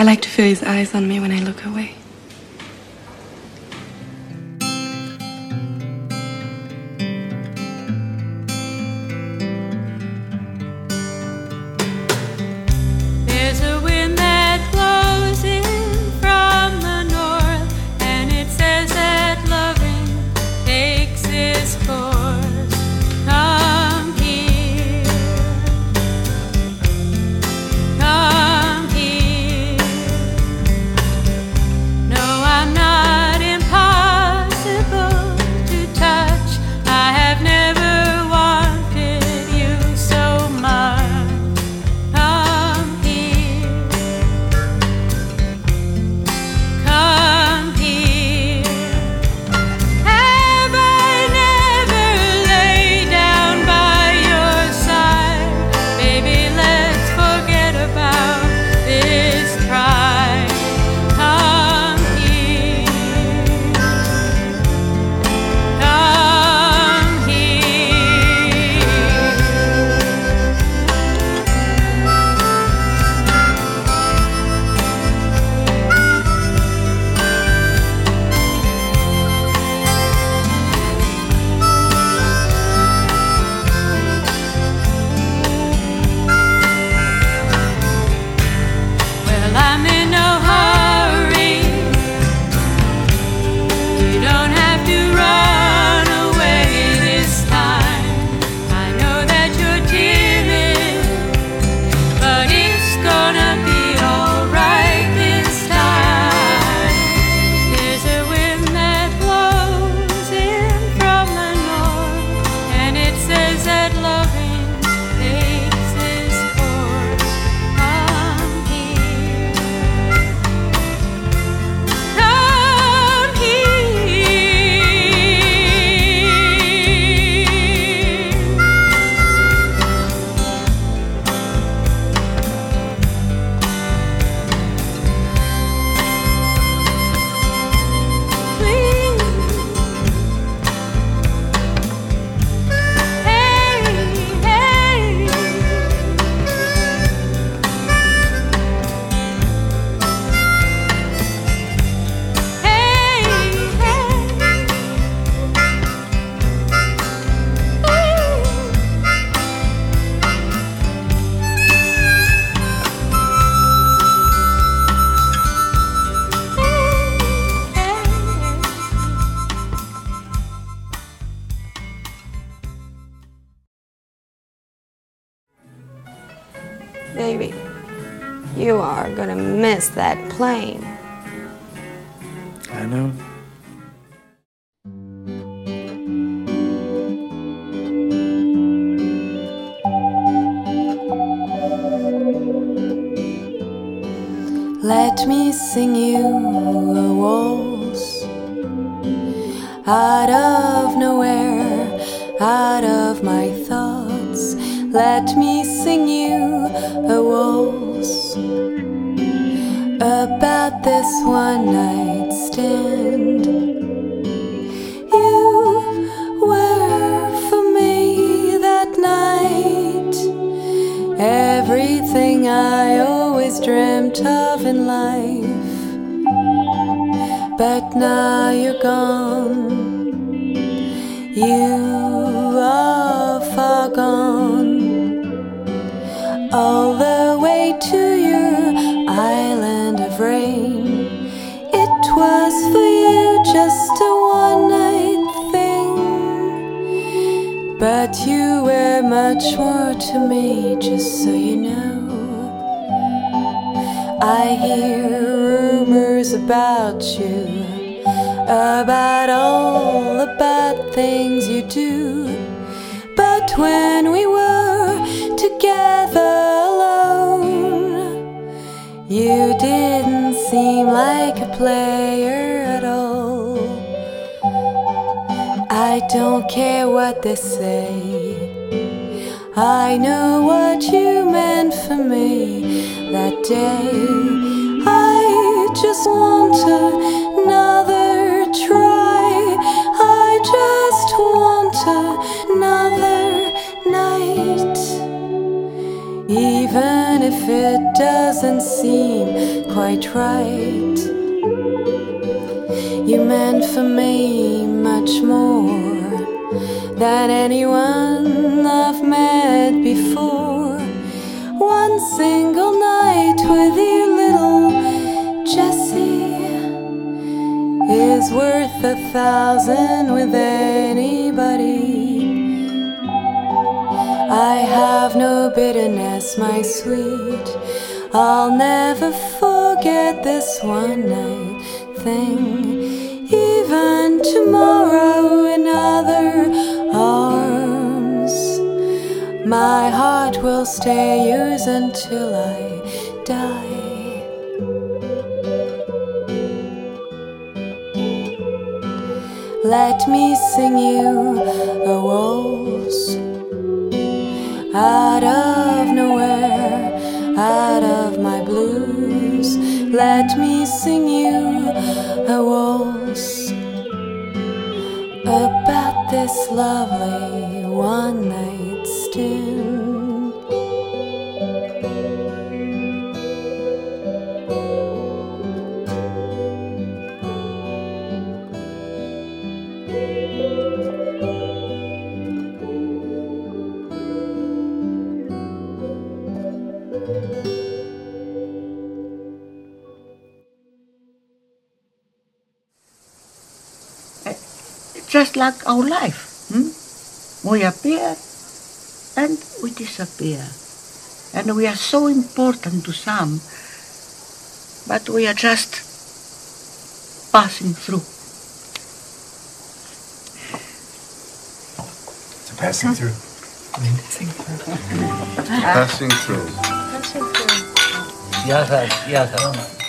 I like to feel his eyes on me when I look away. Miss that plane. I know. Let me sing you a waltz out of nowhere, out of my thoughts. Let me sing you a waltz about this one night stand. You were for me that night. Everything I always dreamt of in life. But now you're gone. You are far gone. All But you were much more to me, just so you know. I hear rumors about you, about all the bad things you do. But when we were together you didn't seem like a player at all. I don't care what they say. I know what you meant for me that day. I just want another try. I just want another night. Even if it doesn't seem quite right. You meant for me much more than anyone I've met before. One single night with you, little Jesse, is worth a thousand with anybody. I have no bitterness, my sweet. I'll never forget this one night thing. Even tomorrow in other arms, my heart will stay yours until I die. Let me sing you a waltz out of nowhere, out of my blues. Let me sing you a waltz about this lovely one night stand. Like our life. Hmm? We appear and we disappear. And we are so important to some, but we are just passing through. To passing through. Passing through. Yes, sir. Yes, sir. Why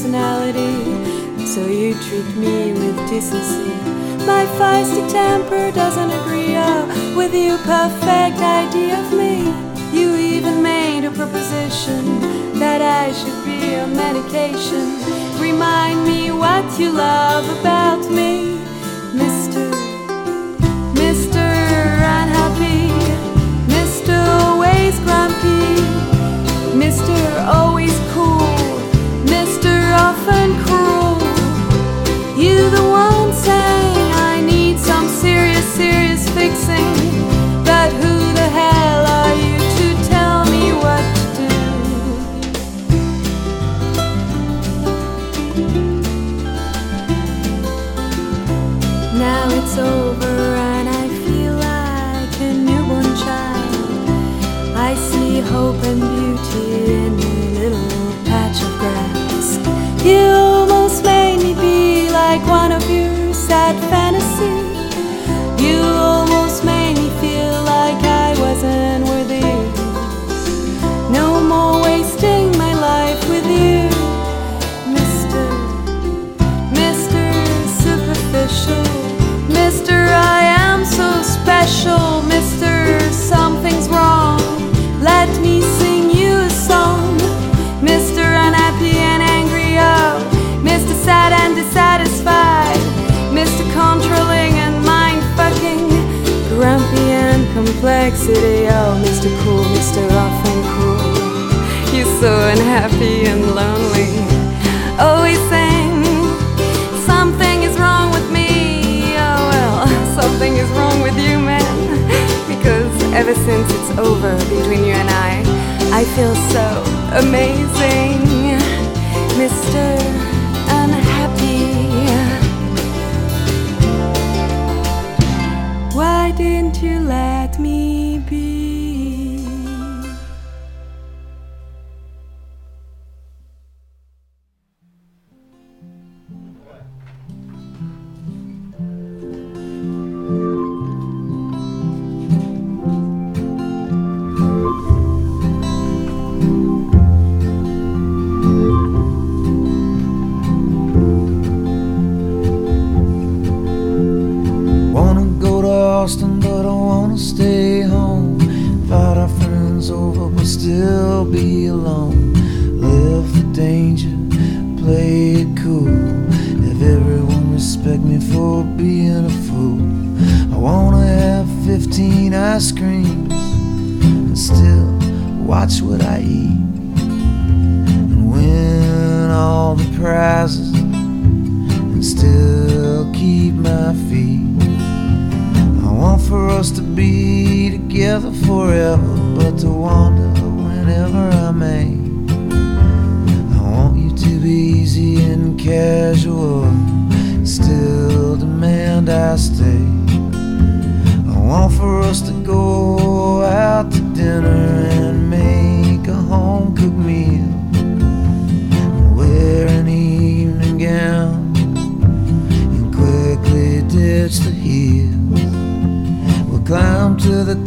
personality so you treat me with decency. My feisty temper doesn't agree oh, with your perfect idea of me. You even made a proposition that I should be on medication. Remind me what you love about me, complexity, oh. Mr. Cool, Mr. Rough and cruel. You're so unhappy and lonely. Always saying, Something is wrong with me. Oh well, something is wrong with you, man. Because ever since it's over between you and I, I feel so amazing, Mr. ice creams and still watch what I eat. And win all the prizes and still keep my feet. I want for us to be together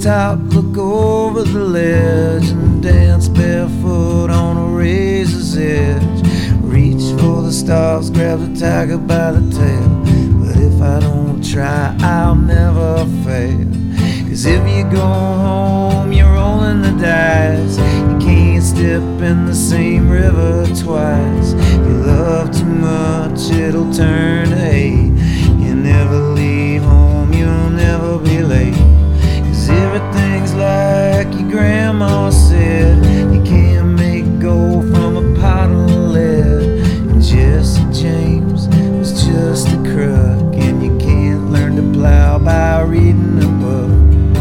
top, look over the ledge, and dance barefoot on a razor's edge. Reach for the stars, grab the tiger by the tail. But if I don't try, I'll never fail. Cause if you go home, you're rolling the dice. You can't step in the same river twice. If you love too much, it'll turn to hate. You never leave home, you'll never be late. Cause everything's like your grandma said. You can't make gold from a pot of lead. Jesse James was just a crook. And you can't learn to plow by reading a book.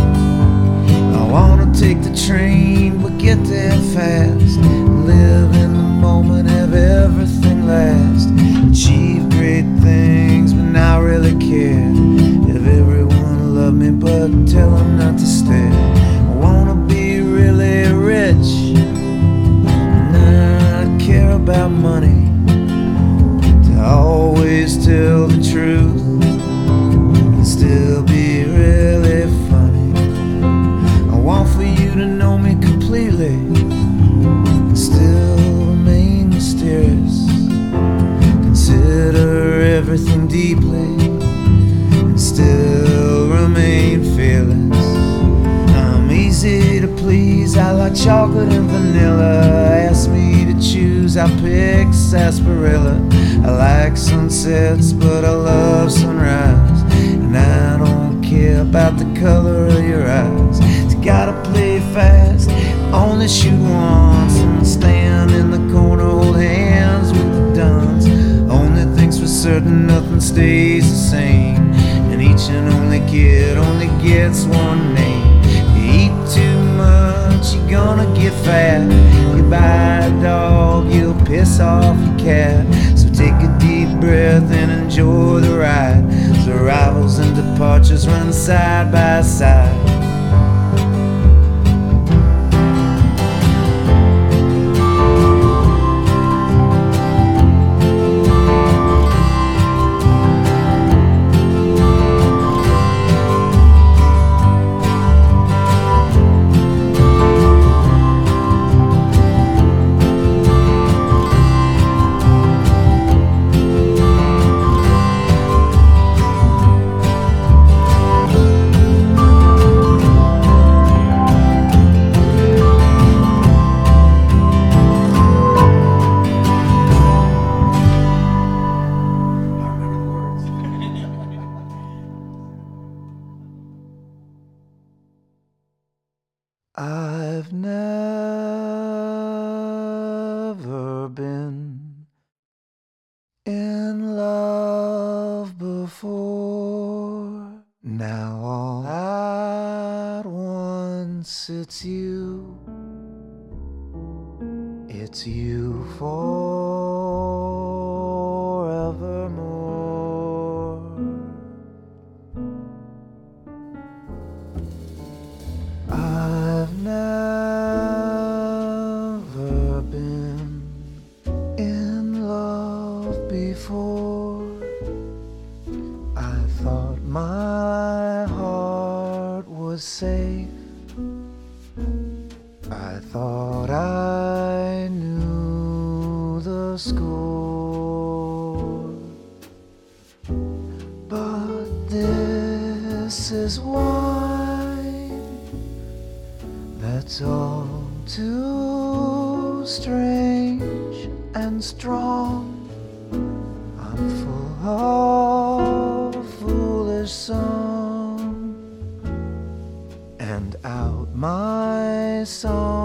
I wanna take the train, but get there fast. Live in the moment, have everything last. Achieve great things, but not really care. Have everyone love me, but tell them enjoy the ride. As arrivals and departures run side by side. Now all at once it's you, it's you for. this song.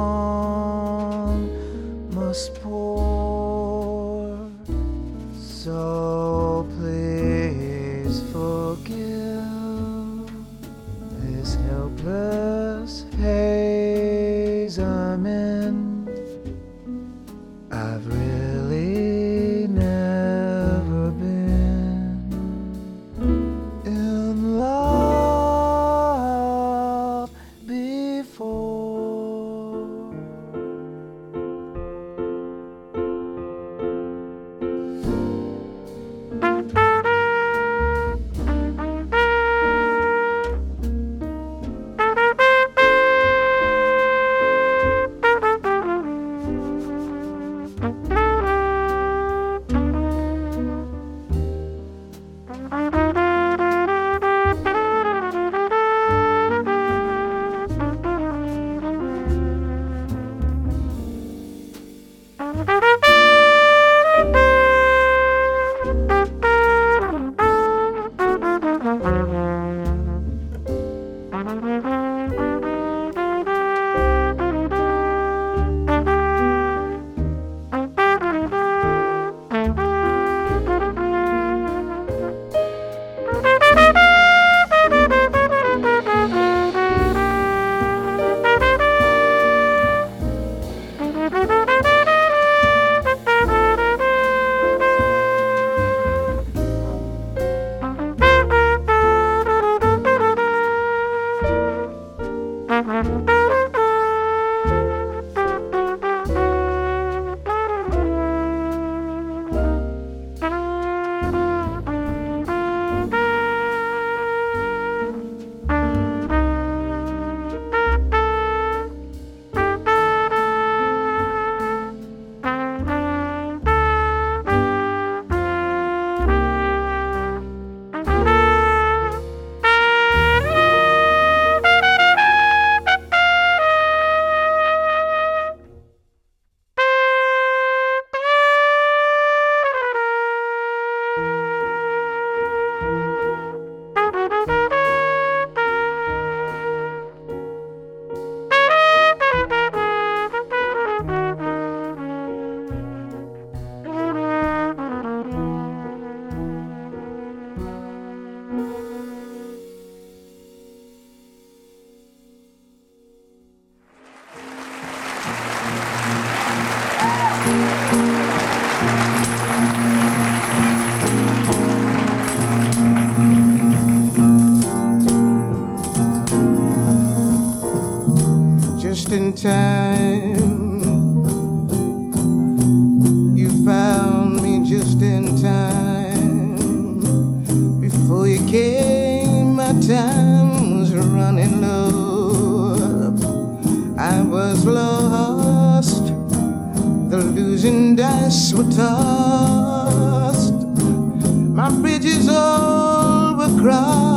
wasting time. You found me just in time. Before you came, my time was running low. I was lost. The losing dice were tossed. My bridges all were crossed.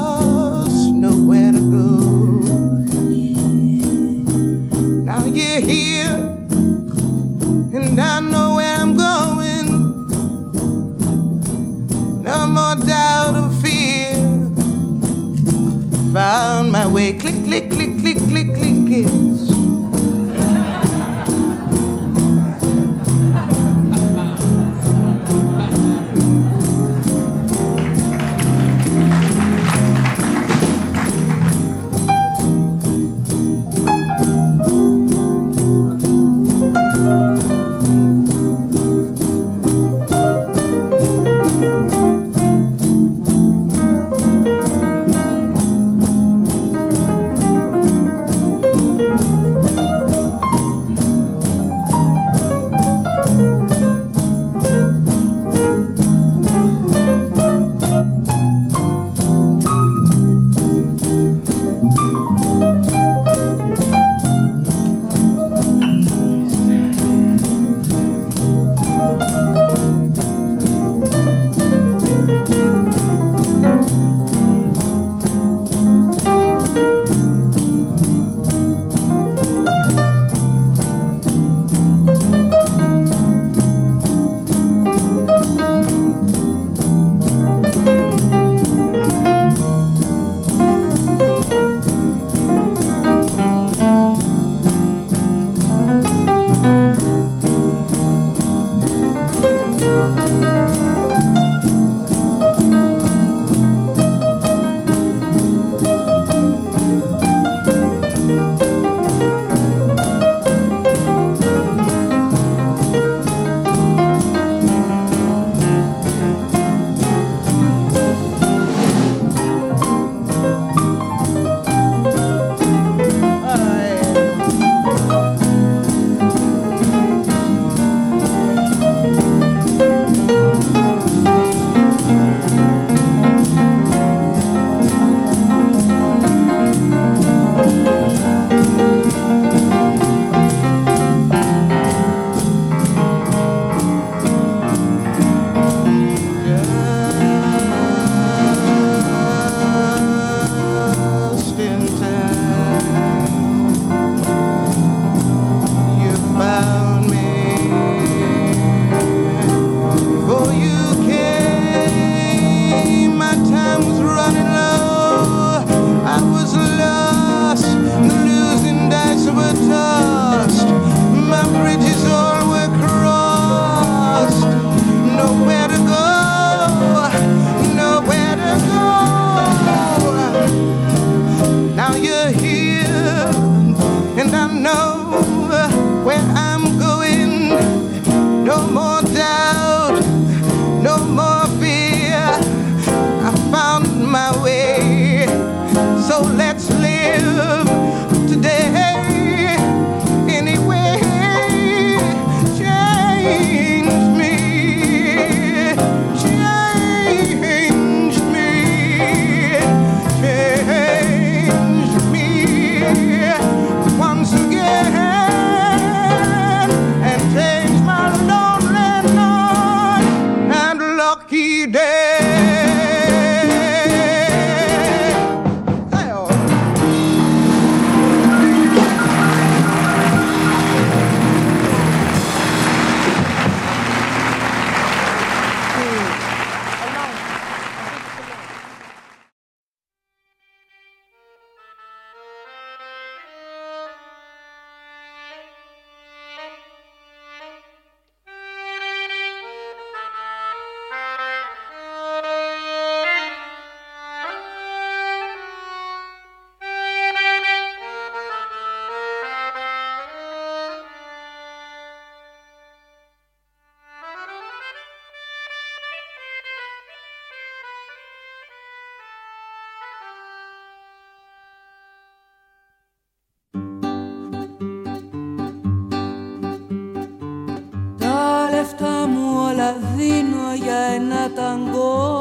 Όλα δίνω για ένα ταγκό.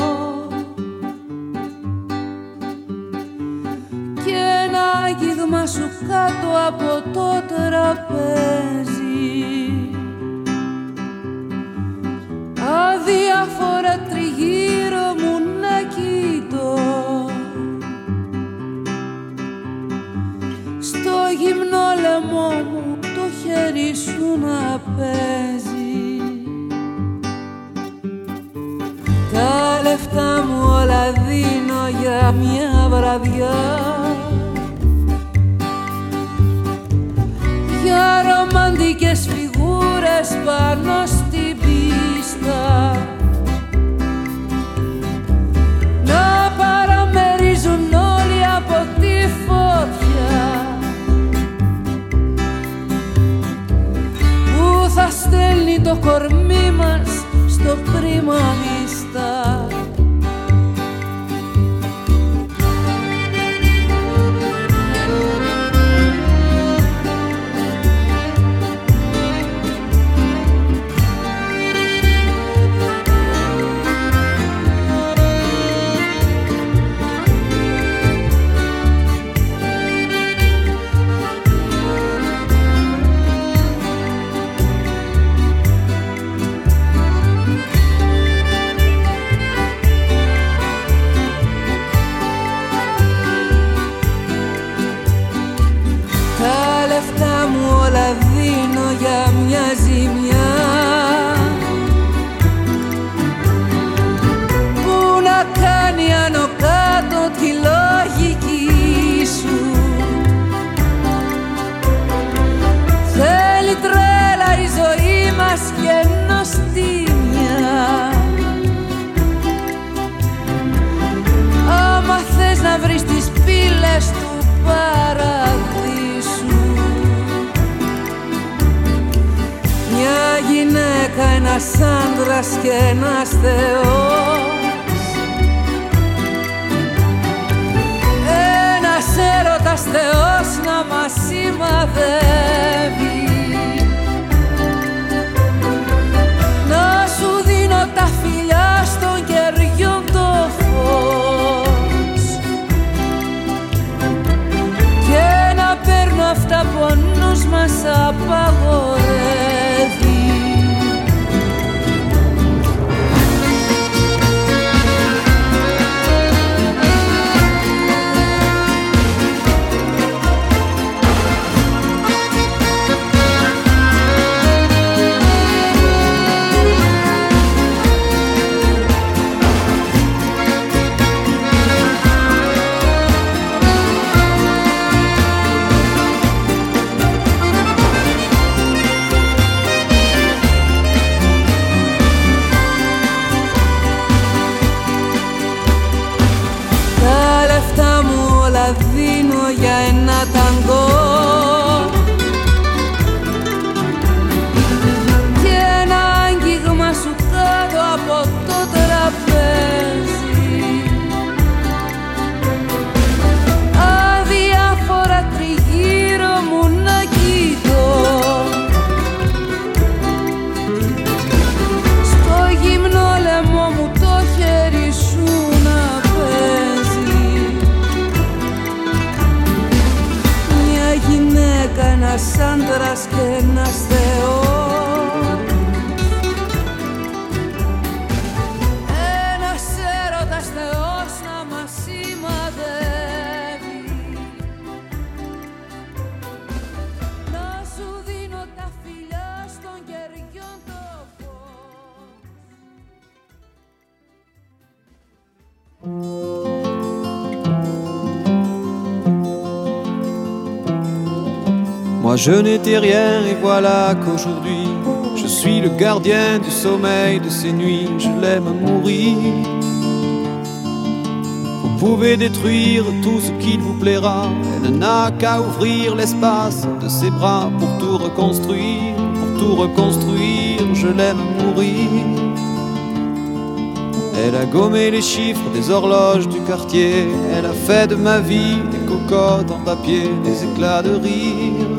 Και ένα άγγιγμα σου κάτω από το τραπέζι. Αδιάφορα τριγύρω μου να κοιτώ. Στο γυμνό λαιμό μου το χέρι σου να παίζει για μια βραδιά. Για ρομαντικές φιγούρες πάνω στην πίστα. Να παραμερίζουν όλοι από τη φωτιά. Που θα στέλνει το κορμί μας στο πρίμα μίστα ζωή μας και νοστιμιά Άμα θες να βρεις τις πύλες του παραδείσου Μια γυναίκα, ένας άντρας και ένας θεός. Ένας έρωτας θεός να μας σημαδεύει παραπονούς μας απαγορεύει. Moi je n'étais rien et voilà qu'aujourd'hui je suis le gardien du sommeil de ces nuits, je l'aime mourir. Vous pouvez détruire tout ce qu'il vous plaira, elle n'a qu'à ouvrir l'espace de ses bras pour tout reconstruire, pour tout reconstruire, je l'aime mourir. Elle a gommé les chiffres des horloges du quartier, elle a fait de ma vie des cocottes en papier, des éclats de rire.